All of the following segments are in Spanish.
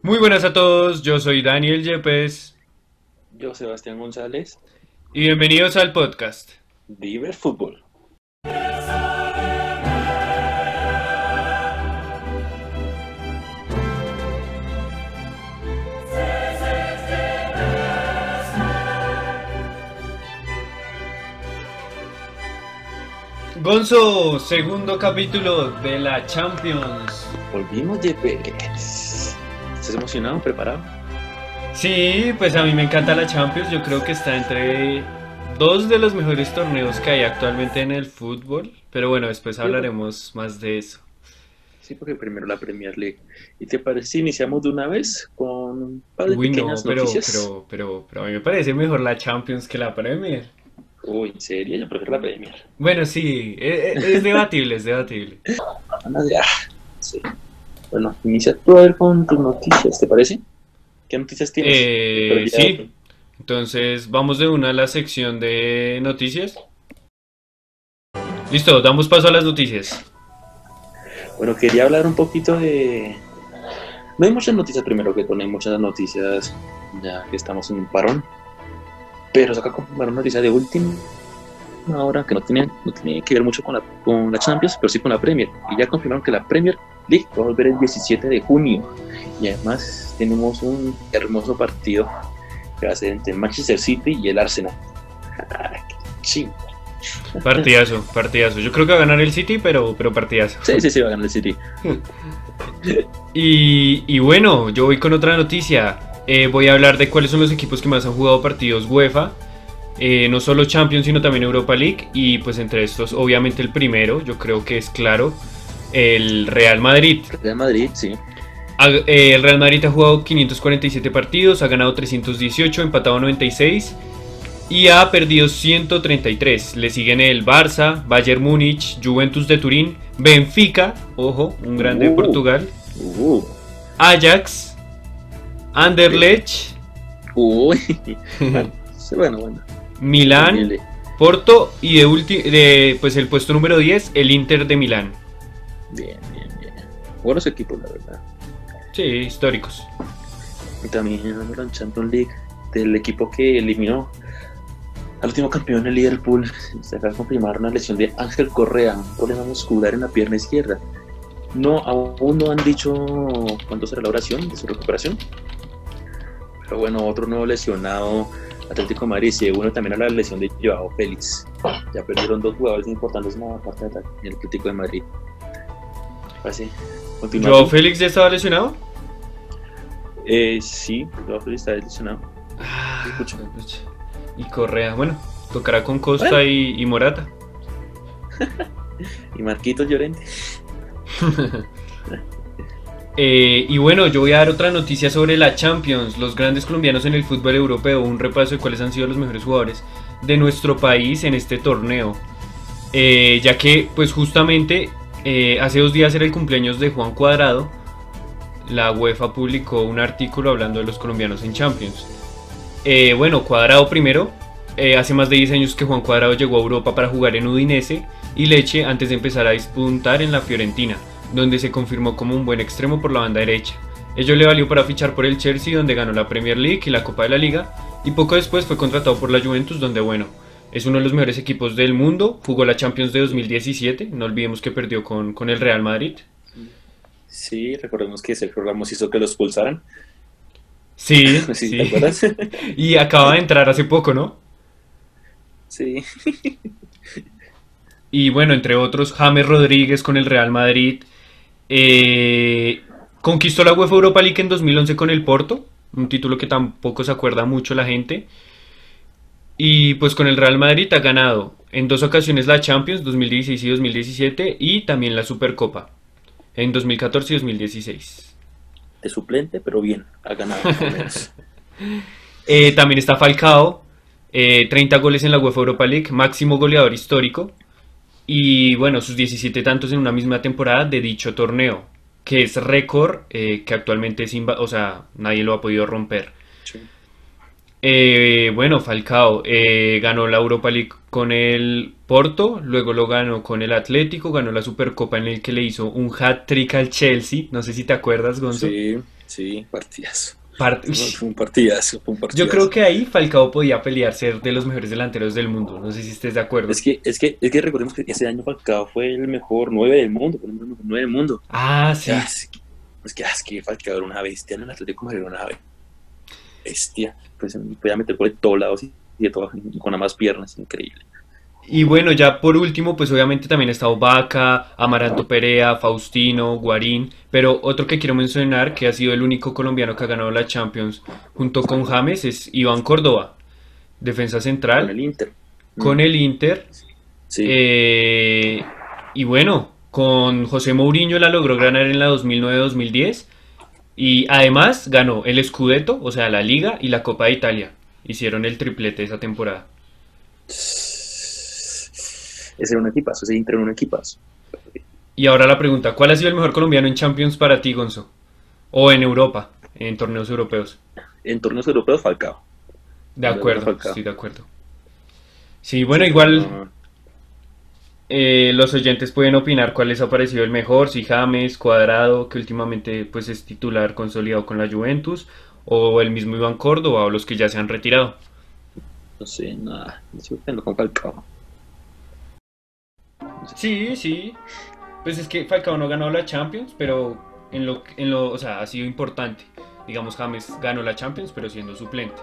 Muy buenas a todos, yo soy Daniel Yepes Yo, Sebastián González, y bienvenidos al podcast. Diver Fútbol. Gonzo, segundo capítulo de la Champions. Volvimos, Yepes. ¿Estás emocionado, preparado? Sí, pues a mí me encanta la Champions, yo creo que está entre dos de los mejores torneos que hay actualmente en el fútbol, pero bueno, después hablaremos más de eso. Sí, porque primero la Premier League. ¿Y te parece si iniciamos de una vez con un par de Uy, no, pero, noticias? pero, pero, pero a mí me parece mejor la Champions que la Premier. Uy, ¿en serio? Yo prefiero la Premier. Bueno, sí, e- e- es, debatible, es debatible. Ah, sí. Bueno, inicia tú a ver con tus noticias, ¿te parece? ¿Qué noticias tienes? Eh, sí, entonces vamos de una a la sección de noticias. Listo, damos paso a las noticias. Bueno, quería hablar un poquito de... No hay muchas noticias primero que todo, hay muchas noticias ya que estamos en un parón. Pero saca como una noticia de última hora que no tiene, no tiene que ver mucho con la, con la Champions, pero sí con la Premier. Y ya confirmaron que la Premier A volver el 17 de junio. Y además tenemos un hermoso partido que va a ser entre Manchester City y el Arsenal. Ah, qué ching. Partidazo, partidazo. Yo creo que va a ganar el City, pero, pero partidazo. Sí, sí, sí, va a ganar el City. Y, y bueno, yo voy con otra noticia. Eh, voy a hablar de cuáles son los equipos que más han jugado partidos UEFA. Eh, no solo Champions, sino también Europa League. Y pues entre estos, obviamente el primero, yo creo que es claro, el Real Madrid. Real Madrid, sí. Eh, el Real Madrid ha jugado 547 partidos, ha ganado 318, empatado 96 y ha perdido 133. Le siguen el Barça, Bayern Múnich, Juventus de Turín, Benfica, ojo, un grande de Uh. Portugal, Uh, Ajax, Anderlecht, uy. Sí, bueno, bueno. Milán. Porto y de, de pues el puesto número 10, el Inter de Milán. Bien, bien, bien. Buenos equipos, la verdad. Sí, históricos. Y también la Champions League del equipo que eliminó al último campeón, el Liverpool. Se acaba de confirmar una lesión de Ángel Correa, un problema muscular en la pierna izquierda. No, aún no han dicho cuándo será la oración de su recuperación. Pero bueno, otro nuevo lesionado, Atlético de Madrid, se une también a la lesión de Joao Félix. Ya perdieron dos jugadores importantes en la parte de ataque del Atlético de Madrid. Así. continúa ¿Joao tú. Félix ya estaba lesionado? Eh, sí, Joao Félix está lesionado. Ah, pucha. Y Correa, bueno, tocará con Costa Bueno. y, y Morata. Y Marquitos Llorente. Eh, y bueno, yo voy a dar otra noticia sobre la Champions, los grandes colombianos en el fútbol europeo, un repaso de cuáles han sido los mejores jugadores de nuestro país en este torneo. Eh, ya que, pues justamente, eh, hace dos días era el cumpleaños de Juan Cuadrado, la UEFA publicó un artículo hablando de los colombianos en Champions. Eh, bueno, Cuadrado primero, eh, hace más de 10 años que Juan Cuadrado llegó a Europa para jugar en Udinese y Leche antes de empezar a disputar en la Fiorentina, donde se confirmó como un buen extremo por la banda derecha. Ello le valió para fichar por el Chelsea, donde ganó la Premier League y la Copa de la Liga, y poco después fue contratado por la Juventus, donde bueno, es uno de los mejores equipos del mundo, jugó la Champions de 2017, no olvidemos que perdió con, con el Real Madrid. Sí, recordemos que Sergio Ramos hizo que lo expulsaran. Sí, Sí, sí. ¿te acuerdas? Y acaba de entrar hace poco, ¿no? sí. Y bueno, entre otros, James Rodríguez con el Real Madrid. Eh, conquistó la UEFA Europa League en 2011 con el Porto, un título que tampoco se acuerda mucho la gente. Y pues con el Real Madrid ha ganado en dos ocasiones la Champions, 2016 y 2017, y también la Supercopa, en 2014 y 2016. De suplente, pero bien, ha ganado. Eh, también está Falcao, eh, 30 goles en la UEFA Europa League, máximo goleador histórico. Y bueno, sus 17 tantos en una misma temporada de dicho torneo, que es récord eh, que actualmente es o sea, nadie lo ha podido romper. Eh, bueno, Falcao eh, ganó la Europa League con el Porto, luego lo ganó con el Atlético, ganó la Supercopa en el que le hizo un hat-trick al Chelsea, no sé si te acuerdas, Gonzo. Sí, Sí, partidazo. Part- Fue fue un partidazo, fue un partidazo. Yo creo que ahí Falcao podía pelear ser de los mejores delanteros del mundo. No sé si estés de acuerdo. Es que, es que, es que recordemos que ese año Falcao fue el mejor 9 del mundo, fue el mejor 9 del mundo. Ah, sí. Es que, es que, Falcao era una bestia en el Atlético Madrid, era una bestia. Pues podía meter por todos lados y de todo, y con ambas piernas, increíble. Y bueno, ya por último, pues obviamente también está Vaca, Amaranto Perea, Faustino, Guarín, pero otro que quiero mencionar, que ha sido el único colombiano que ha ganado la Champions junto con James, es Iván Córdoba, defensa Con central, el Inter. con el Inter. Sí. Eh, y bueno, con José Mourinho la logró ganar en la 2009-2010 y además ganó el Scudetto, o sea, la Liga y la Copa de Italia. Hicieron el triplete esa temporada. Ese era un equipazo, ese Inter era un equipazo. Y ahora la pregunta, ¿cuál ha sido el mejor colombiano en Champions para ti, Gonzo? O en Europa, en torneos europeos. En torneos europeos, Falcao. De acuerdo, Falcao. sí, de acuerdo. Sí, bueno, igual No, eh, los oyentes pueden opinar cuál les ha parecido el mejor, si James, Cuadrado, que últimamente pues es titular consolidado con la Juventus, o el mismo Iván Córdoba, o los que ya se han retirado. no sé, nada. Tengo con Falcao. Sí, sí. Pues es que Falcao no ganó la Champions, pero en lo, en lo, o sea, ha sido importante. Digamos, James ganó la Champions, pero siendo suplente.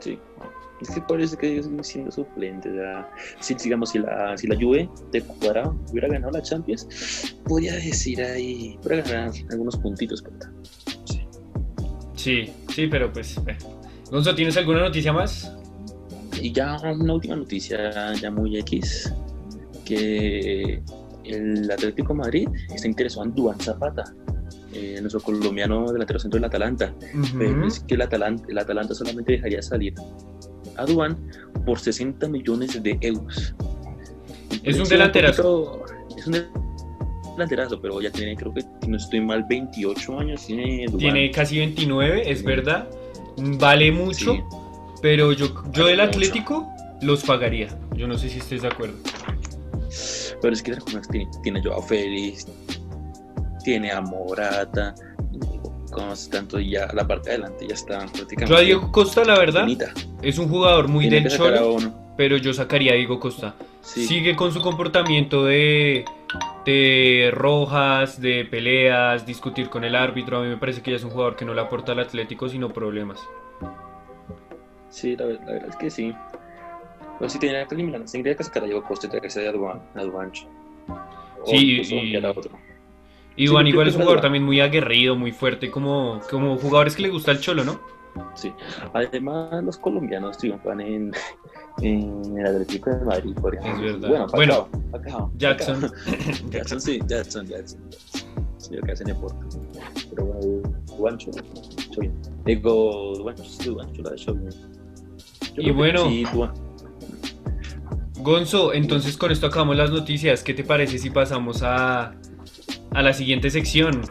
Sí. Es que parece que ellos siguen siendo suplentes. si, digamos, si la, si la Juve de Cuadrado hubiera ganado la Champions, podría decir ahí, podría ganar algunos puntitos. sí. Sí, sí, pero pues. eh. Gonzo, ¿tienes alguna noticia más? Y ya una última noticia, ya muy X, que el Atlético de Madrid está interesado en Duan Zapata, eh, nuestro colombiano delantero centro del Atalanta. Pero es que el Atalanta, el Atalanta solamente dejaría salir a Duan por 60 millones de euros. Es un delanterazo. Es un delanterazo, pero ya tiene, creo que, no estoy mal, 28 años. Tiene. Tiene casi 29, es Sí. verdad. Vale mucho, Sí. pero yo, yo del mucho. Atlético los pagaría. Yo no sé si estés de acuerdo. Pero es que tiene, tiene a Joao Félix, tiene a Morata, como tanto ya la parte de adelante ya está prácticamente. Yo a Diego Costa, la verdad, finita. es un jugador muy Tiene del cholo, pero yo sacaría a Diego Costa. Sí. Sigue con su comportamiento de, de rojas, de peleas, discutir con el árbitro. A mí me parece que ya es un jugador que no le aporta al Atlético, sino problemas. Sí, la, la verdad es que sí. Pero sí tendría que eliminar, tendría que sacar a Diego Costa y tendría que sacar a Duan, a Duancho. O Sí, y- otro. Y Juan igual es un jugador es también muy aguerrido, muy fuerte, como, como jugadores que le gusta el cholo, ¿no? Sí. Además, los colombianos triunfan en, en el Atlético de Madrid, por ejemplo. verdad. Bueno, Bueno, Falcao, Jackson. Jackson, sí, Jackson, Jackson. Sí, lo que hacen deporte. Pero bueno, bien. Digo, Duancho, sí, hecho bien. Yo Y bueno. Sí, Gonzo, entonces con esto acabamos las noticias. ¿Qué te parece si pasamos a, a la siguiente sección?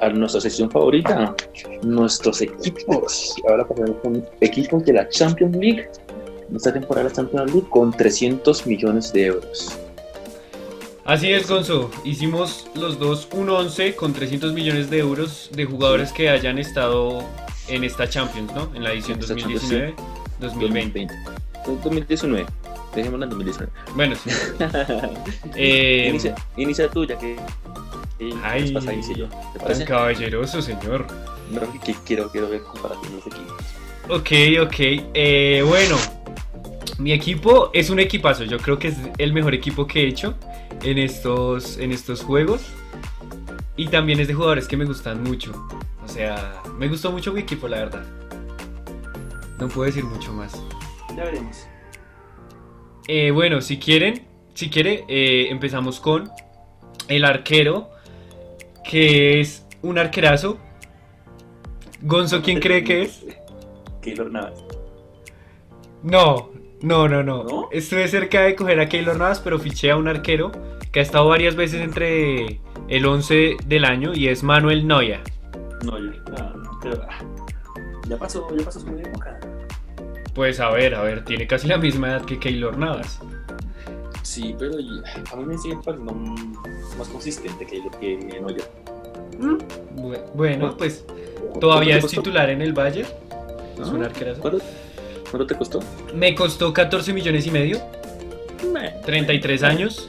a nuestra sección favorita, nuestros equipos. Ahora pasamos con equipos de la Champions League. Esta temporada de la Champions League con 300 millones de euros. Así es, Gonzo. Hicimos los dos un 11 con 300 millones de euros de jugadores que hayan estado en esta Champions, ¿no? En la edición En esta Champions, 2019-2020. 2019. Dejémosla en 2019. Bueno, sí. Eh, inicia, inicia tú, ya que. que Ay, inicié yo. ¿Te tan caballeroso, señor. No, que quiero, quiero ver comparativos de equipos. Ok, ok. Eh, bueno, mi equipo es un equipazo. Yo creo que es el mejor equipo que he hecho en estos, en estos juegos. Y también es de jugadores que me gustan mucho. O sea, me gustó mucho mi equipo, la verdad. No puedo decir mucho más. Ya veremos. Eh, bueno, si quieren, si quiere, eh, empezamos con el arquero, que es un arquerazo. Gonzo, ¿quién cree que es? Keylor Navas. No, no, no, no. ¿No? Estuve cerca de coger a Keylor Navas, pero fiché a un arquero que ha estado varias veces entre el 11 del año y es Manuel Neuer. Neuer, ah, pero, ah, ya pasó, ya pasó su época. Pues a ver, a ver, tiene casi la misma edad que Keylor Navas. Sí, pero a mí me sigue pareciendo más consistente que lo que Neuer. Bueno, pues todavía es titular en el Valle. Es un arquerazo. ¿Cuánto, ¿Cuánto te costó? Me costó 14 millones y medio. 33 años.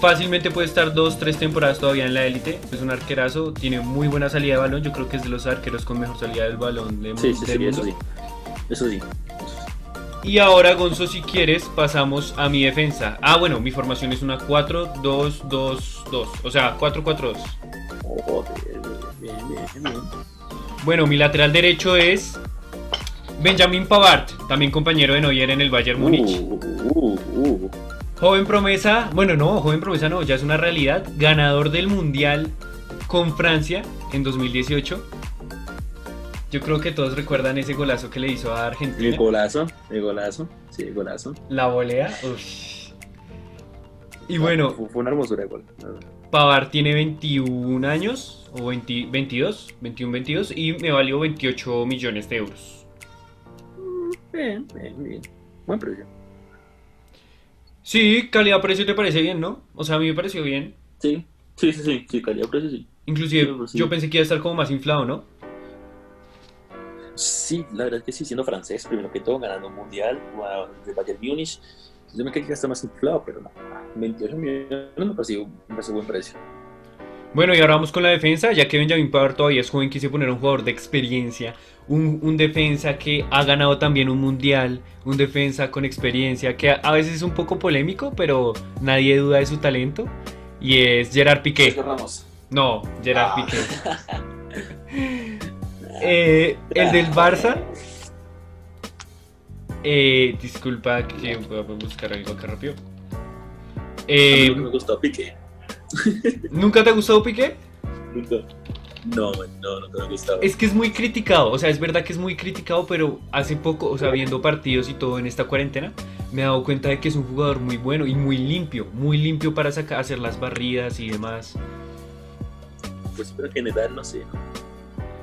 Fácilmente puede estar 2-3 temporadas todavía en la élite. Es un arquerazo, tiene muy buena salida de balón. Yo creo que es de los arqueros con mejor salida del balón de, Sí, sí, del sí, mundo. eso sí. Eso sí. Y ahora, Gonzo, si quieres, pasamos a mi defensa. Ah, bueno, mi formación es una 4-2-2-2. O sea, 4-4-2. Oh, bien, bien, bien. Bueno, mi lateral derecho es Benjamin Pavard, también compañero de Neuer en el Bayern Múnich. Uh, uh, uh. Joven promesa, bueno, no, joven promesa no, ya es una realidad. Ganador del Mundial con Francia en 2018. Yo creo que todos recuerdan ese golazo que le hizo a El Argentina. golazo, el golazo, sí, el golazo. La volea. Y bueno, Fue, fue una hermosura de gol. Pavard tiene 21 años, o 20 22, 21, 22, y me valió 28 millones de euros. Bien, bien, bien. Buen precio. Sí, calidad-precio te parece bien, ¿no? O sea, a mí me pareció bien. Sí, sí, sí, sí, sí, calidad precio, sí. Inclusive, Sí, pues sí. yo pensé que iba a estar como más inflado, ¿no? Sí, la verdad es que sí, siendo francés, primero que todo, ganando un mundial, jugaba de Bayern Múnich. Yo me creí que está más inflado, pero no. 28 millones me pareció, me pareció buen precio. Bueno, y ahora vamos con la defensa, ya que Benjamin Pavard todavía es joven, quise poner un jugador de experiencia, un, un defensa que ha ganado también un mundial, un defensa con experiencia, que a, a veces es un poco polémico, pero nadie duda de su talento, y es Gerard Piqué. Ramos. No, Gerard Ah. Piqué. Eh, el del Barça, eh, disculpa que voy a buscar algo acá rápido. A Eh, mí no me gustó Piqué. ¿Nunca te ha gustado Piqué? Nunca. No, man, no, nunca me gustaba. Es que es muy criticado, o sea, es verdad que es muy criticado, pero hace poco, o sea, viendo partidos y todo en esta cuarentena, me he dado cuenta de que es un jugador muy bueno y muy limpio, muy limpio para sacar, hacer las barridas y demás. Pues, pero en general, no sé.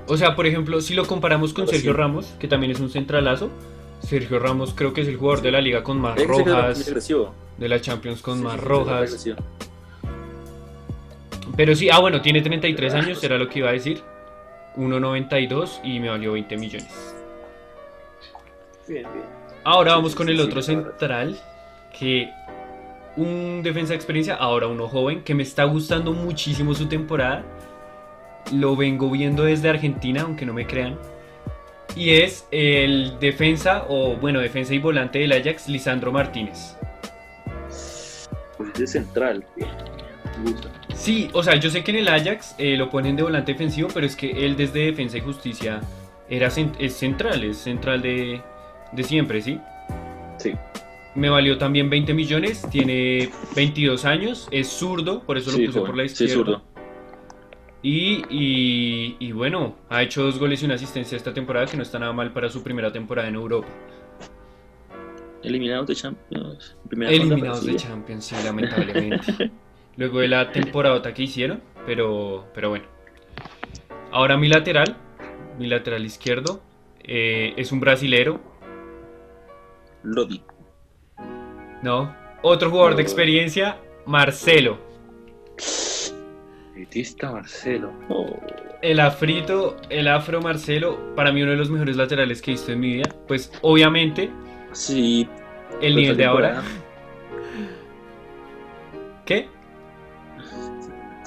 O sea, por ejemplo, si lo comparamos con Sergio sí. Ramos, que también es un centralazo, Sergio Ramos creo que es el jugador de la liga con más que rojas, de la Champions con Sí, más rojas. Pero sí, ah, bueno, tiene 33 años, era lo que iba a decir. 1.92 y me valió 20 millones. Bien, bien. Ahora vamos con el otro central, que un defensa de experiencia, ahora uno joven, que me está gustando muchísimo su temporada. Lo vengo viendo desde Argentina, aunque no me crean. Y es el defensa, o bueno, defensa y volante del Ajax, Lisandro Martínez. Pues es de central. Bien. Me gusta. Sí, o sea, yo sé que en el Ajax eh, lo ponen de volante defensivo, pero es que él desde Defensa y Justicia era es central, es central de, de siempre, ¿sí? Sí. Me valió también 20 millones, tiene 22 años, es zurdo, por eso Sí, lo puse joven. por la Sí, izquierda. zurdo. y, y, y bueno, ha hecho dos goles y una asistencia esta temporada, que no está nada mal para su primera temporada en Europa. Eliminados de Champions. Eliminados de sí. Champions, sí, lamentablemente. Luego de la temporada que hicieron, pero, pero bueno. Ahora mi lateral, mi lateral izquierdo, eh, es un brasilero, Lodi. ¿no? Otro jugador de experiencia, Marcelo. Elitista Marcelo. Oh. El afrito, el afro Marcelo, para mí uno de los mejores laterales que he visto en mi vida. Pues obviamente, Sí. el pero nivel de ahora.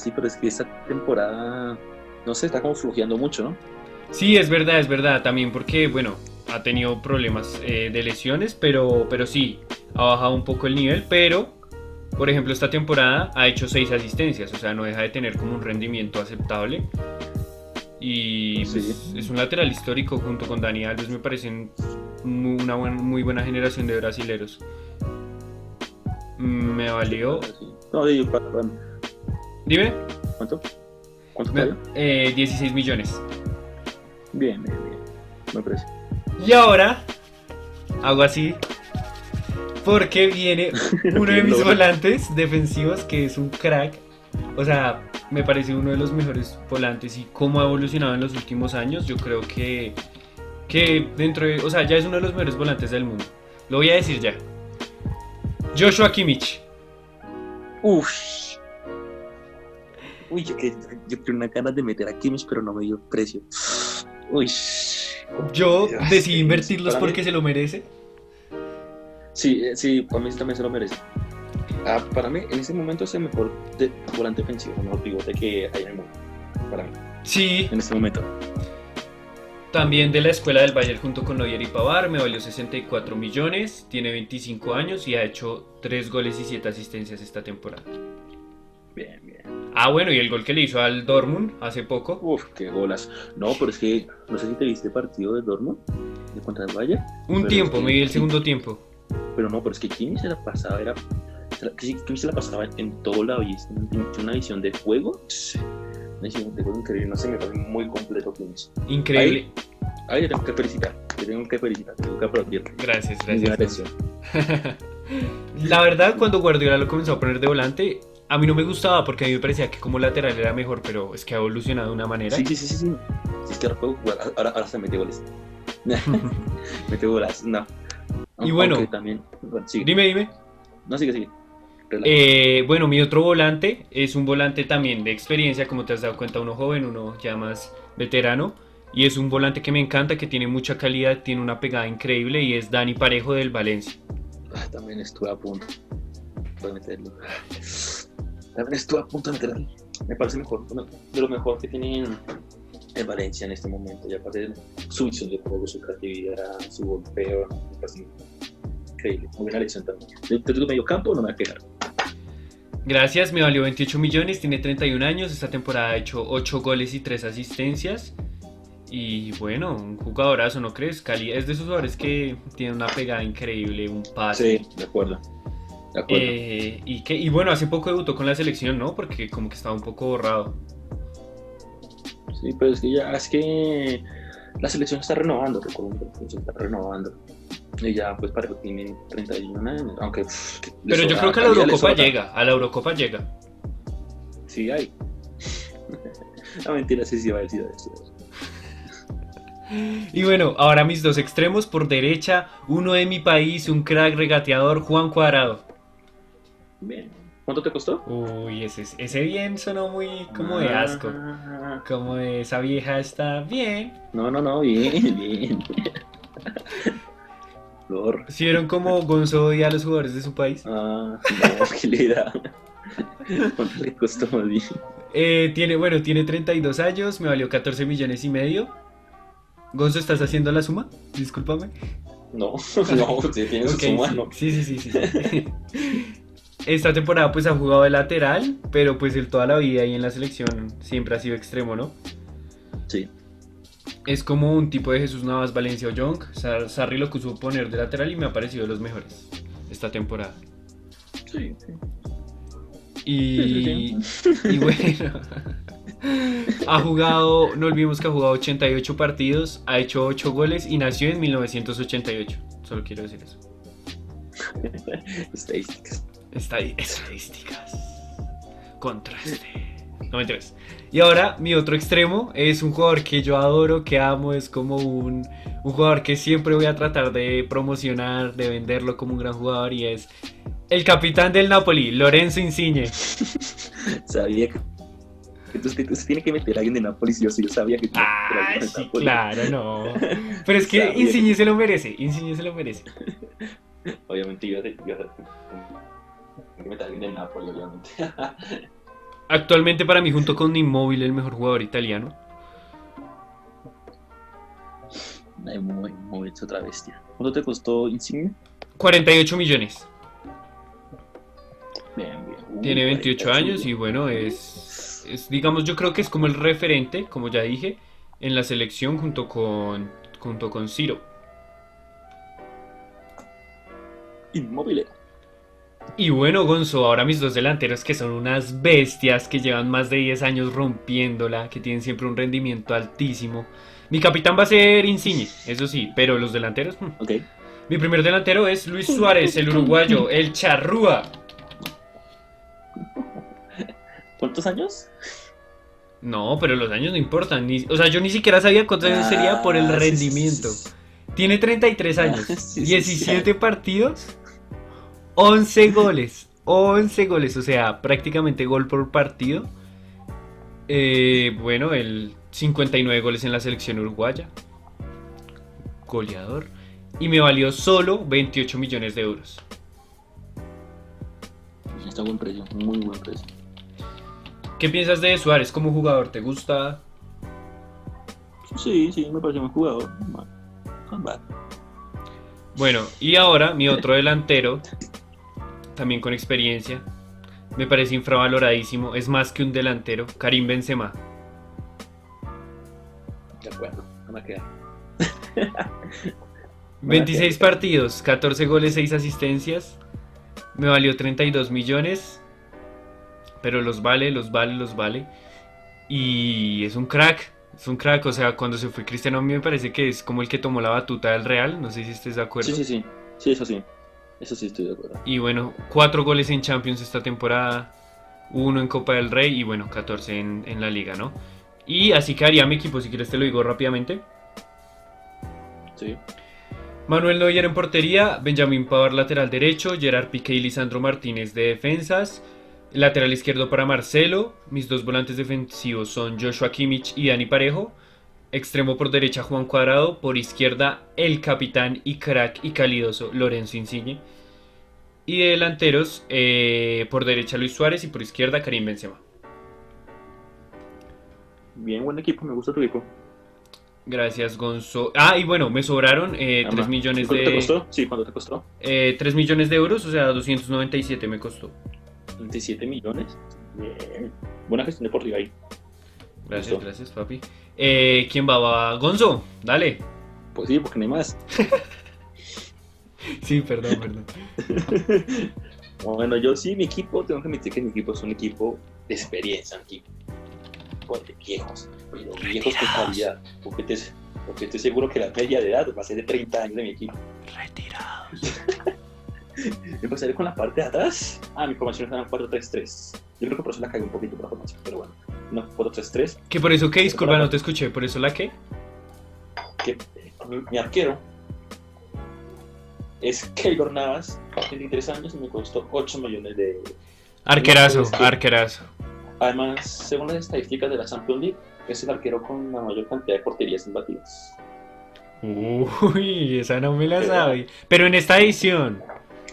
Sí, pero es que esta temporada. No sé, está como flujeando mucho, ¿no? Sí, es verdad, es verdad. También porque, bueno, ha tenido problemas eh, de lesiones, pero, pero sí, ha bajado un poco el nivel. Pero, por ejemplo, esta temporada ha hecho seis asistencias, o sea, no deja de tener como un rendimiento aceptable. Y Sí. pues, es un lateral histórico junto con Dani Alves, me parecen una buen- muy buena generación de brasileros. Mm, Me valió. No, digo, ¿cu- cu- Dime. ¿cuánto? ¿Cuánto valió? eh, 16 millones. Bien, bien, bien. Me parece. Y ahora hago así. Porque viene uno de mis volantes defensivos que es un crack. O sea, me parece uno de los mejores volantes y cómo ha evolucionado en los últimos años. Yo creo que, que dentro de. O sea, ya es uno de los mejores volantes del mundo. Lo voy a decir ya. Joshua Kimmich. Uf. Uy, yo, que, yo una ganas de meter a Kimmich, pero no me dio precio. Uy. Yo decidí invertirlos mí- porque se lo merece. Sí, eh, sí, para mí también se lo merece. Ah, para mí, en ese momento es el mejor de- volante ofensivo, el mejor pivote que hay en el mundo. Para mí, Sí, en este momento. también de la escuela del Bayern junto con Neuer y Pavar, me valió 64 millones, tiene 25 años y ha hecho 3 goles y 7 asistencias esta temporada. Ah, bueno, y el gol que le hizo al Dortmund hace poco. Uf, qué golas. No, pero es que, no sé si te viste el partido de Dortmund, de contra el Bayern, Un tiempo, me di el segundo tiempo. pero no, pero es que Kimi se la pasaba, era. Kimi se la pasaba en todo lado y es- una visión de juego. Una visión de juego increíble, no sé, me parece muy completo Kimi. Increíble. Ahí le tengo que felicitar, le tengo que felicitar, tengo que aplaudir. Gracias, gracias. La verdad, cuando Guardiola lo comenzó a poner de volante, a mí no me gustaba porque a mí me parecía que como lateral era mejor, pero es que ha evolucionado de una manera. Sí, sí, sí, sí, sí. Si es que ahora puedo jugar, ahora, ahora se mete goles. mete goles, no. Y bueno. También, bueno, sigue. Dime, dime. No, sigue, sigue. Eh, bueno, mi otro volante es un volante también de experiencia, como te has dado cuenta, uno joven, uno ya más veterano. Y es un volante que me encanta, que tiene mucha calidad, tiene una pegada increíble y es Dani Parejo del Valencia. Ah, también estuve a punto de meterlo. También estuve a punto de meterlo. Me parece mejor, de lo mejor que tiene en Valencia en este momento. Ya aparte su visión de juego, su creatividad, su golpeo, me parece increíble. Muy buena elección también. De, de medio campo no me va a. Gracias, me valió 28 millones, tiene 31 años, esta temporada ha hecho 8 goles y 3 asistencias. Y bueno, un jugadorazo, ¿no crees? Cali es de esos jugadores que tiene una pegada increíble, un pase. Sí, de acuerdo. De acuerdo. Eh, y, que, y bueno, hace poco debutó con la selección, ¿no? Porque como que estaba un poco borrado. Sí, pero es que ya, es que la selección está renovando, recuerdo, la selección está renovando. Y ya, pues, para que tiene 31 años, aunque... pff, Pero yo creo que a la Eurocopa llega, a la Eurocopa llega. Sí, hay. no, mentira, sí, sí va a decir eso. Y bueno, ahora mis dos extremos, por derecha, uno de mi país, un crack regateador, Juan Cuadrado. Bien. ¿Cuánto te costó? Uy, ese, ese bien sonó muy como de asco. Ah, Como de esa vieja está bien. No, no, no, bien, bien. Flor. ¿Sí vieron como Gonzo odia a los jugadores de su país? Ah, no, qué le da. ¿Cuánto le costó más bien? Eh, tiene, bueno, tiene 32 años, me valió 14 millones y medio. Gonzo, ¿estás haciendo la suma? Discúlpame. No, no, usted tiene su Ok, suma, sí, no. sí, sí, sí, sí. Esta temporada pues ha jugado de lateral, pero pues él toda la vida ahí en la selección siempre ha sido extremo, ¿no? Sí. Es como un tipo de Jesús Navas, Valencia o Young. Sar- Sarri lo quiso poner de lateral y me ha parecido de los mejores esta temporada. Sí, sí. Y, y bueno, ha jugado, no olvidemos que ha jugado 88 partidos, ha hecho 8 goles y nació en 1988. Solo quiero decir eso. Estadísticas. Estadísticas. Contraste. No me interesa. Y ahora, mi otro extremo es un jugador que yo adoro, que amo, es como un, un jugador que siempre voy a tratar de promocionar, de venderlo como un gran jugador y es el capitán del Napoli, Lorenzo Insigne. Sabía que. que que tú se tiene que meter a alguien de Nápoles, yo sí, yo sabía que que Ah, de sí, Nápoles. claro, no. Pero es que que- Insigne se lo merece, Insigne se lo merece. Obviamente iba a de Nápoles, obviamente. Actualmente para mí junto con Immobile el mejor jugador italiano. Muy es otra bestia. ¿Cuánto te costó Insigne? 48 millones. Bien, bien. Tiene 28 48, años y bueno, es, es, digamos, yo creo que es como el referente, como ya dije, en la selección junto con, junto con Ciro. Inmóvil. Y bueno, Gonzo, ahora mis dos delanteros que son unas bestias que llevan más de 10 años rompiéndola, que tienen siempre un rendimiento altísimo. Mi capitán va a ser Insigne, eso sí, pero los delanteros, hmm, Ok. Mi primer delantero es Luis Suárez, el uruguayo, el charrúa. ¿Cuántos años? No, pero los años no importan. Ni, o sea, yo ni siquiera sabía cuántos años sería por el Ah, sí, rendimiento. sí, sí. Tiene 33 años, Sí, sí, 17 partidos, 11 goles. 11 goles, o sea, prácticamente gol por partido. Eh, bueno, el 59 goles en la selección uruguaya. Goleador. Y me valió solo 28 millones de euros. Está buen precio, muy buen precio. ¿Qué piensas de Suárez como jugador? ¿Te gusta? Sí, sí, me parece un jugador. Bueno, y ahora mi otro delantero, también con experiencia, me parece infravaloradísimo, es más que un delantero, Karim Benzema. De acuerdo, no me queda. 26 partidos, 14 goles, 6 asistencias. Me valió 32 millones. Pero los vale, los vale, los vale. Y es un crack. Es un crack. O sea, cuando se fue Cristiano, a mí me parece que es como el que tomó la batuta del Real. No sé si estés de acuerdo. Sí, sí, sí. Sí, eso sí. Eso sí estoy de acuerdo. Y bueno, 4 goles en Champions esta temporada. Uno en Copa del Rey y bueno, 14 en, en la liga, ¿no? Y así quedaría mi equipo. Si quieres, te lo digo rápidamente. Sí. Manuel Neuer en portería, Benjamín Pavard lateral derecho, Gerard Piqué y Lisandro Martínez de defensas, lateral izquierdo para Marcelo, mis dos volantes defensivos son Joshua Kimmich y Dani Parejo, extremo por derecha Juan Cuadrado, por izquierda el capitán y crack y calidoso Lorenzo Insigne, y de delanteros eh, por derecha Luis Suárez y por izquierda Karim Benzema. Bien, buen equipo, me gusta tu equipo. Gracias Gonzo. Ah, y bueno, me sobraron eh, 3 Ama. millones ¿Cuánto te de... costó? Sí, ¿cuánto te costó? Eh, 3 millones de euros, o sea, 297 me costó. 27 millones. Bien. Buena gestión deportiva ahí. Gracias, Listo. gracias, papi. Eh, ¿Quién va? va? Gonzo, dale. Pues sí, porque no hay más. Sí, perdón, perdón. Bueno, yo sí, mi equipo, tengo que admitir que mi equipo es un equipo de experiencia, un equipo de viejos, pero viejos con calidad. Porque, te, porque estoy seguro que la media de edad va a ser de 30 años de mi equipo. Retirados. Empezaré con la parte de atrás. Ah, mi formación está en 4-3-3. Yo creo que por eso la cagué un poquito por la formación, pero bueno. No, 4-3-3. ¿Que por eso qué? Disculpa, no te escuché. ¿Por eso la qué? Que mi, mi arquero es Keylor Navas, 23 años y me costó 8 millones de. Arquerazo, que- arquerazo. Además, según las estadísticas de la Champions League, es el arquero con la mayor cantidad de porterías imbatidas. Uy, esa no me la sabe. Pero en esta edición.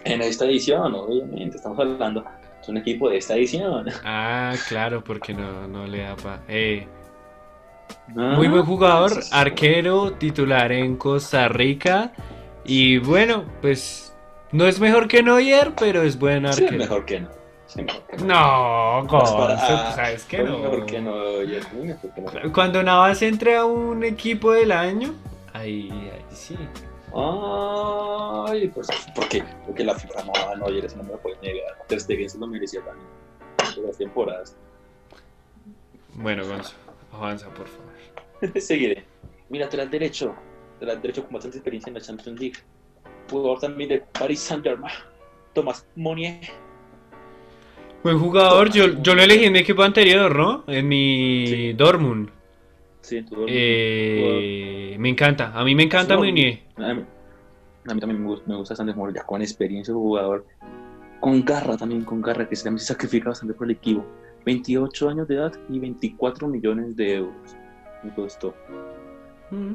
En esta edición, obviamente, estamos hablando. Es un equipo de esta edición. Ah, claro, porque no, no le da pa. Eh, Ah, muy buen jugador, sí. arquero, titular en Costa Rica. Y bueno, pues no es mejor que Neuer, pero es buen arquero. mejor que no. Sí, mejor que no. No, Pues Gonzo, sabes que pues no. Mejor que no, ya es muy mejor que no. Cuando Navas entre a un equipo del año, ahí, ahí sí. Ay, pues, ¿por qué? Porque la FIFA no, no, ayer eso no me lo puede negar. Ter Stegen se lo merecía también. De las temporadas. Bueno, Gonzo, avanza, por favor. Seguiré. Mi lateral derecho. Lateral derecho con bastante experiencia en la Champions League. Jugador también de Paris Saint-Germain. Tomás Monier. Buen jugador, yo, yo lo elegí en mi equipo anterior, ¿no? En mi Sí. Dortmund. Sí, Eh, me encanta, a mí me encanta Meunier. A mí, a mí también me gusta, me gusta bastante Monier, ya con experiencia de jugador. Con garra también, con garra, que se también se sacrifica bastante por el equipo. 28 años de edad y 24 millones de euros. Me costó. Mm.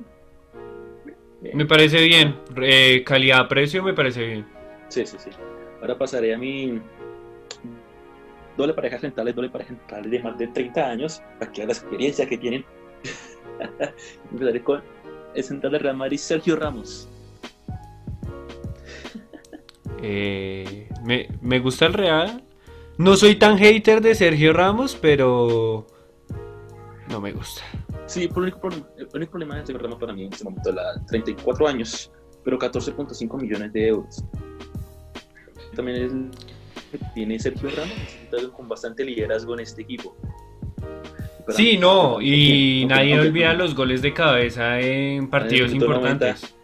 Me parece bien, eh, calidad-precio me parece bien. Sí, sí, sí. Ahora pasaré a mi doble pareja centrales, doble pareja centrales de más de 30 años, para que la experiencia que tienen. Empezaré con el central de Real Madrid, Sergio Ramos. Eh, me, me gusta el Real. No soy tan hater de Sergio Ramos, pero no me gusta. Sí, el, único problema, el único problema de Sergio Ramos para mí en este momento la 34 años, pero 14.5 millones de euros. También es tiene Sergio Ramos, con bastante liderazgo en este equipo. Sí, no, y aunque- nadie aunque- olvida los goles de cabeza en partidos importantes.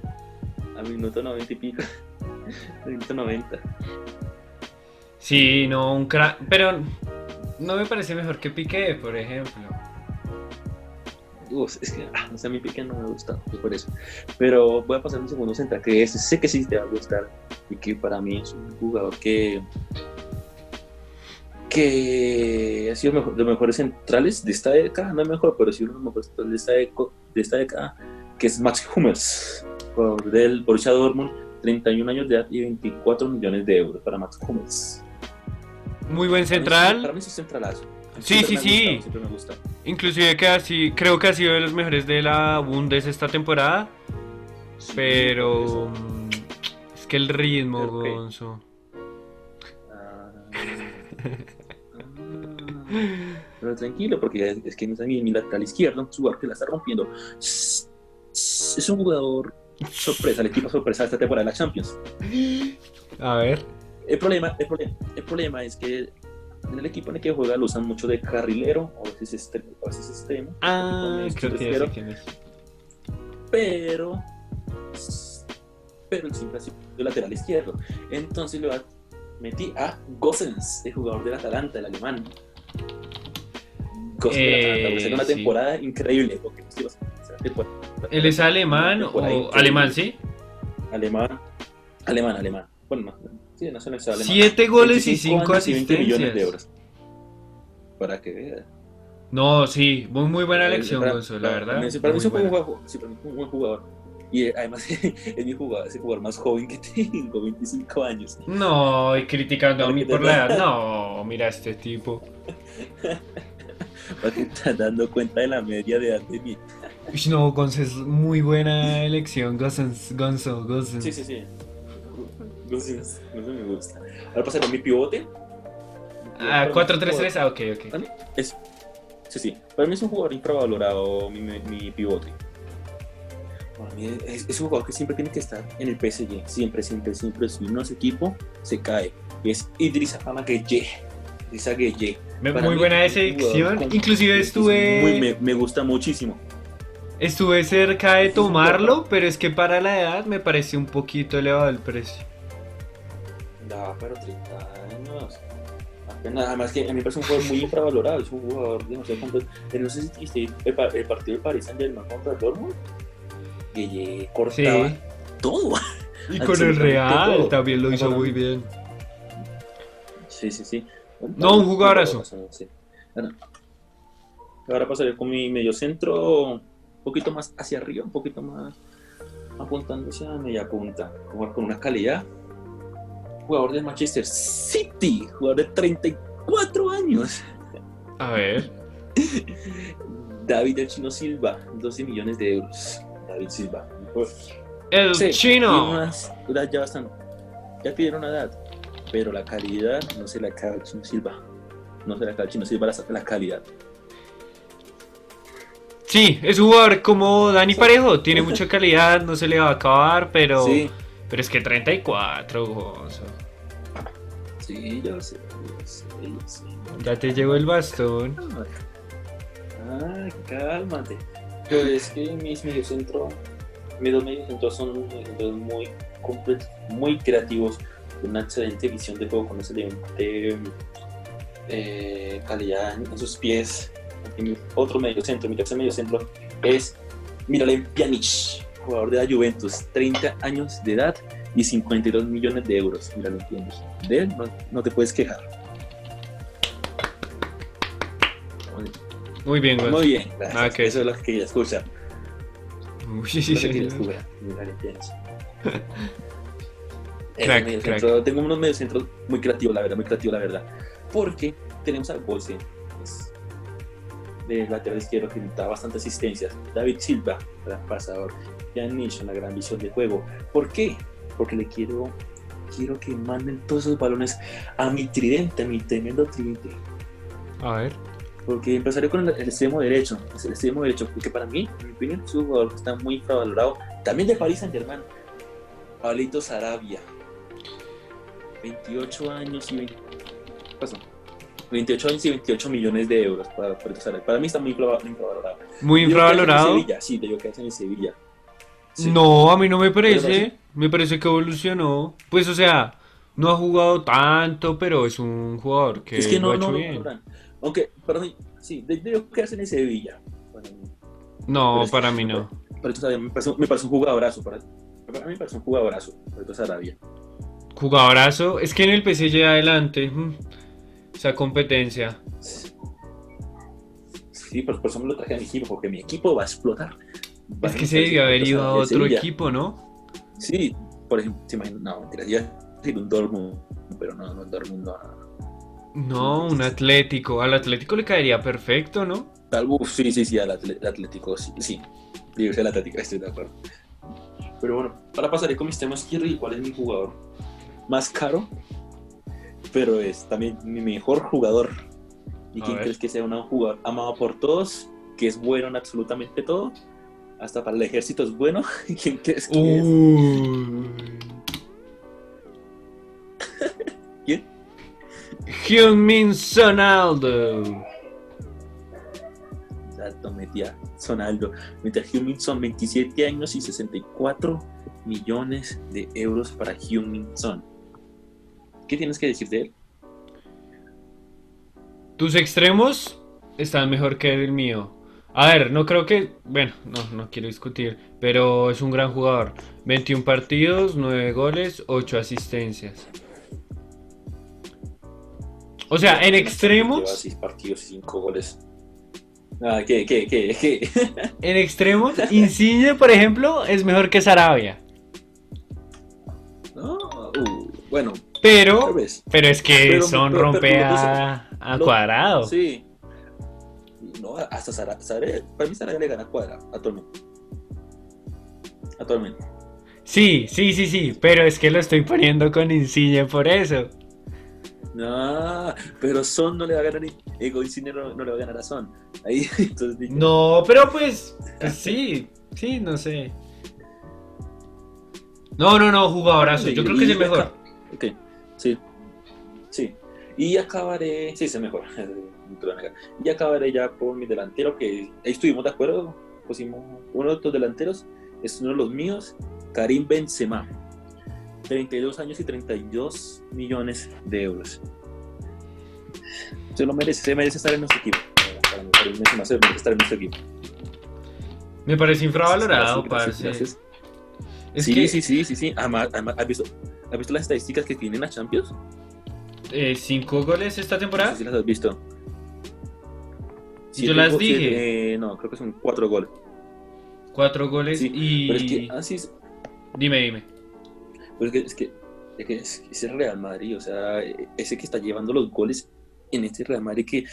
Al minuto 90 y pico. al minuto 90. Sí, no, un crack. Pero no me parece mejor que Piqué, por ejemplo. Uf, es que, ah, no sé, a mí Piqué no me gusta, pues por eso. Pero voy a pasar un segundo central, que sé que sí te va a gustar. Y que para mí es un jugador que. Que ha sido mejor, de los mejores centrales de esta década. No es mejor, pero sí uno de los mejores centrales de esta, deco- de esta década. Que es Max Hummels, jugador del Borussia Dortmund. 31 años de edad y 24 millones de euros para Max Hummels. Muy buen central. Para mí sí es centralazo. Sí, Siempre sí, me ha sí. gustado, Siempre me gusta. Inclusive que así, creo que ha sido de los mejores de la Bundes esta temporada. Sí, Pero es que el ritmo. Gonzo. Ah, Pero tranquilo, porque es que no es mi, mi lateral izquierdo, un jugador que la está rompiendo. Es es un jugador sorpresa, el equipo sorpresa de esta temporada de la Champions. A ver. El problema, el problema, el problema es que en el equipo en el que juega lo usan mucho de carrilero, o a veces extremo, a veces extremo Ah, creo que izquierdo. quién es. pero pero siempre ha sido lateral izquierdo. Entonces lo metí a Gossens, el jugador del Atalanta, el alemán. Eh, una sí. temporada increíble. Porque, sí, temporada- ¿Él es alemán o increíble. alemán, sí? Alemán, alemán, alemán. Bueno, no, sí, alemán. Siete goles y 25 cinco años y 20 millones de asistencias. euros. Para que vea. No, sí, muy, muy buena elección, la verdad. Para mí, para mí es muy un buen buena. jugador. Mí. Y eh, además es mi jugador, es el jugador más joven que tengo, 25 años. No, y criticando a mí por la edad. No, mira este tipo. Para que estás dando cuenta de la media de edad de mi. Uy, no, Gonzo es muy buena elección. Gonzo, Gonzo, Gonzo. Sí, sí, sí. No sé, me gusta. Ahora pasaré a mi pivote. Ah, Para mí es un 4-3-3, jugador- ah, ok, ok. para mí es- Sí, sí. Para mí es un jugador infravalorado, mi, mi pivote. Para mí es, es un jugador que siempre tiene que estar en el PSG. Siempre, siempre, siempre. Si no es equipo, se cae. Y es Idrissa Fama Gueye. Idrissa Gueye. Muy mí buena es selección. con- Inclusive es estuve, muy- me, me gusta muchísimo. estuve cerca de Es tomarlo, pero es que para la edad me pareció un poquito elevado el precio. No, pero 30 años. Apenas, además que a mí me parece un jugador muy infravalorado. Es un jugador de no sé cuántos. eh, No sé si el, el partido del Paris Saint Germain contra el Dortmund. Que cortaba Sí. todo. Y con el Real todo. también lo hizo muy bien. Sí, sí, sí. No, un jugadorazo. Sí. Ahora, ahora pasaré con mi medio centro un poquito más hacia arriba, un poquito más apuntando hacia media punta, como con una calidad. Jugador de Manchester City, jugador de 34 años. A ver. David El Chino Silva, 12 millones de euros. David Silva. El Sí, chino. unas ya bastante. Ya pidieron una edad, pero la calidad no se la acaba el Chino Silva. No se la acaba el Chino Silva la, la calidad. Sí, es un jugador como Dani Parejo. Tiene mucha calidad, no se le va a acabar, pero. Sí, Pero es que 34, Gonzo. sí, yo sé, yo sé, yo sé. Ya te llegó el bastón. Ah, cálmate. Pero es que mis mediocentros, mis dos mediocentros son muy muy creativos, con una excelente visión de juego, con excelente eh, calidad en sus pies. Y mi otro mediocentro, mi tercer mediocentro es Miralem Pjanic, jugador de la Juventus, 30 años de edad y 52 millones de euros. Miralem Pjanic. De él no te puedes quejar. Muy bien, Gonzo. Muy bien, gracias. Ah, ok. Eso es lo que quería escuchar. Uy. Ese Crack, mediocentro- Tengo unos mediocentros muy creativos, la verdad, muy creativos, la verdad. Porque tenemos al Bolse, pues, de lateral izquierdo, que da bastante asistencias. David Silva, gran pasador. Jan Nish, una gran visión de juego. ¿Por qué? Porque le quiero, quiero que manden todos esos balones a mi tridente, a mi tremendo tridente. A ver. Porque empezaré con el, el extremo derecho. El extremo derecho, porque para mí, en mi opinión, es un jugador que está muy infravalorado. También de París Saint Germain. Pablito Sarabia. 28 años y 20. ¿qué pasó? 28 años y 28 millones de euros para Pablito Sarabia. Para mí está muy infra- infravalorado. Muy en infravalorado. Sevilla, sí, debió quedarse en el Sevilla. Sí. No, a mí no me parece. Me parece que evolucionó. Pues, o sea, no ha jugado tanto, pero es un jugador que es que lo no, ha hecho no, no, bien. Fran. Aunque, para mí, sí, de- quedarse en Sevilla. Para. No, Pero es para mí no. Pero Sarabia me parece, me parece un jugadorazo. Para, para mí me parece un jugadorazo. Pero esto Sarabia. Jugadorazo. Es que en el PSG adelante. mm, Esa competencia. Sí, por, por eso me lo traje a mi equipo, porque mi equipo va a explotar. Va Es que se debió haber ido a otro Sevilla. equipo, ¿no? Sí, por ejemplo, se imagina, no, mentira, decir un Dortmund, pero no, no, un Dortmund no. No, un Atlético. Al Atlético le caería perfecto, ¿no? Tal, uf, sí, sí, sí, al Atlético, sí, sí. Digo, al Atlético, estoy de acuerdo. Pero bueno, ahora pasaré con mis temas, quiero y cuál es mi jugador más caro, pero es también mi mejor jugador. ¿Y quién crees que sea un jugador amado por todos, que es bueno en absolutamente todo? Hasta para el ejército es bueno. ¿Quién crees que es? Uy. ¿Quién? Hyun-Min Sonaldo. Exacto, metía Sonaldo. Metía Heung-Min Son, 27 años y 64 millones de euros para Heung-Min Son. ¿Qué tienes que decir de él? Tus extremos están mejor que el mío. A ver, no creo que. Bueno, no, no quiero discutir. Pero es un gran jugador. 21 partidos, 9 goles, 8 asistencias. O sea, en Lleva extremos. 6 partidos y 5 goles. Ah, ¿qué, qué, qué, qué? En extremos, Insigne, por ejemplo, es mejor que Sarabia. No, uh, bueno, Pero. Pero es que Pero- son pero- rompe pero a, a Lo- cuadrado. Sí. No, hasta Sara, Sara- para mí Sarabia le gana a Cuadra, actualmente. Actualmente. Sí, sí, sí, sí. Pero es que lo estoy poniendo con Insigne por eso. No, pero Son no le va a ganar, Ego Insigne no, no le va a ganar a Son. Ahí, entonces No, pero pues, pues sí, sí, no sé. No, no, no, jugadorazo. Yo creo que es el mejor. Ok, sí. Sí. Y acabaré. Sí, es el mejor. Y acabaré ya por mi delantero, que ahí estuvimos de acuerdo. Pusimos uno de los delanteros. Es uno de los míos, Karim Benzema. 32 años y 32 millones de euros. Se lo merece, se merece estar en nuestro equipo. Para mí, Karim Benzema se merece estar en nuestro equipo. Me parece infravalorado, Gracias. Es sí, que sí, sí, sí, sí. Además, además, ¿has, visto, ¿Has visto las estadísticas que tienen la Champions? eh, cinco goles esta No temporada. sé si las has visto. Yo las dije. siete, eh, no, creo que son cuatro goles. Cuatro goles Sí, y. Pero es que así es. Dime, dime. Pero es que, es que, es que es, es el Real Madrid, o sea, ese que está llevando los goles en este Real Madrid que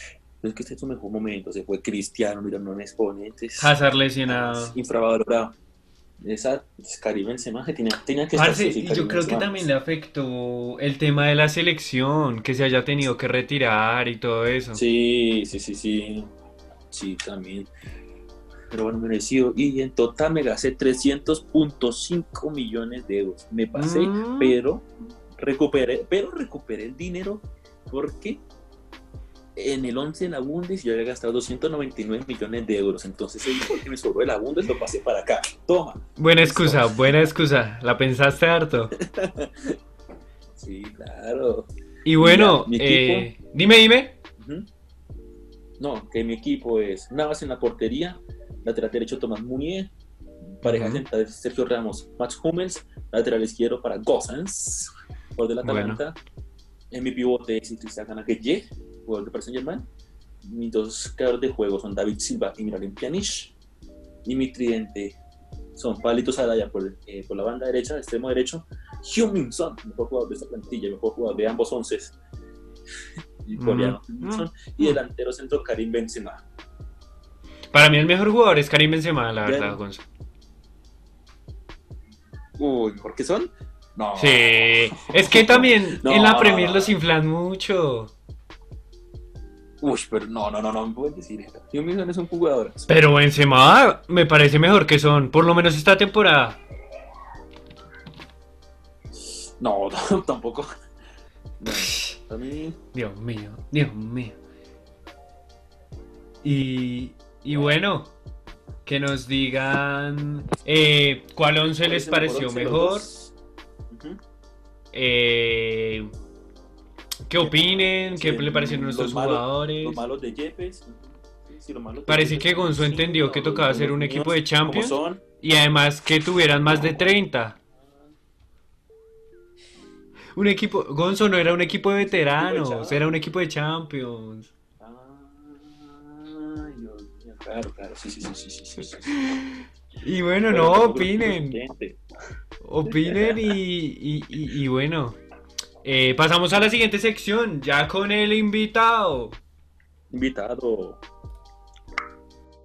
no es que esté en su mejor momento, se fue Cristiano, mira, no es exponente, es, Hazard es lesionado. infravalorado. Esa es Karim Benzema que tenía, tenía que estar Parce, sí, y yo creo que también le afectó el tema de la selección, que se haya tenido que retirar y todo eso. Sí, sí, sí, sí. Sí, también. Pero bueno, merecido. Y en total me gasté 300.5 millones de euros. Me pasé, Mm. pero recuperé, pero recuperé el dinero porque en el 11 en la Bundes yo había gastado 299 millones de euros. Entonces el dinero que me sobró de la Bundes lo pasé para acá. Toma. Buena excusa, buena excusa. La pensaste harto. Sí, claro. Y bueno, Mira, mi eh, dime, dime. No, que mi equipo es Navas en la portería, lateral derecho Tomás Munier, pareja Ujú. central Sergio Ramos, Max Hummels, lateral izquierdo para Gosens, jugador de la Bueno. Atalanta. En mi pivote es Cristian Agueye, jugador de Paris Saint Germain. Mis dos creadores de juego son David Silva y Miralem Pjanic. Y mi tridente son Palito Saraya por, eh, por la banda derecha, extremo derecho. Hyun-Min Son, mejor jugador de esta plantilla, mejor jugador de ambos once. Y coreano. Mm. Y delantero centro Karim Benzema. Para mí el mejor jugador es Karim Benzema, la verdad, Gonzo. Uy, ¿por qué son? No. Sí, es que también No, en la no, Premier no. los inflan mucho. Uy, pero no, no, no, no me puedes decir eso. Hyun-Min Son es un jugador. Pero Benzema me parece mejor que son, por lo menos esta temporada. No, no, tampoco. No. Dios mío, Dios mío. Y, y bueno, que nos digan eh, cuál once les pareció mejor. Eh, ¿Qué opinen? ¿Qué le parecieron nuestros jugadores? Los malos de Yepes. Parece que Gonzo entendió que tocaba hacer un equipo de Champions y además que tuvieran más de 30. Un equipo, Gonzo no era un equipo de veteranos, era un equipo de Champions. Claro, claro, sí, sí, sí, sí, sí, Y bueno, no, opinen. Opinen y, y, bueno. Eh, pasamos a la siguiente sección, ya con el invitado. Invitado.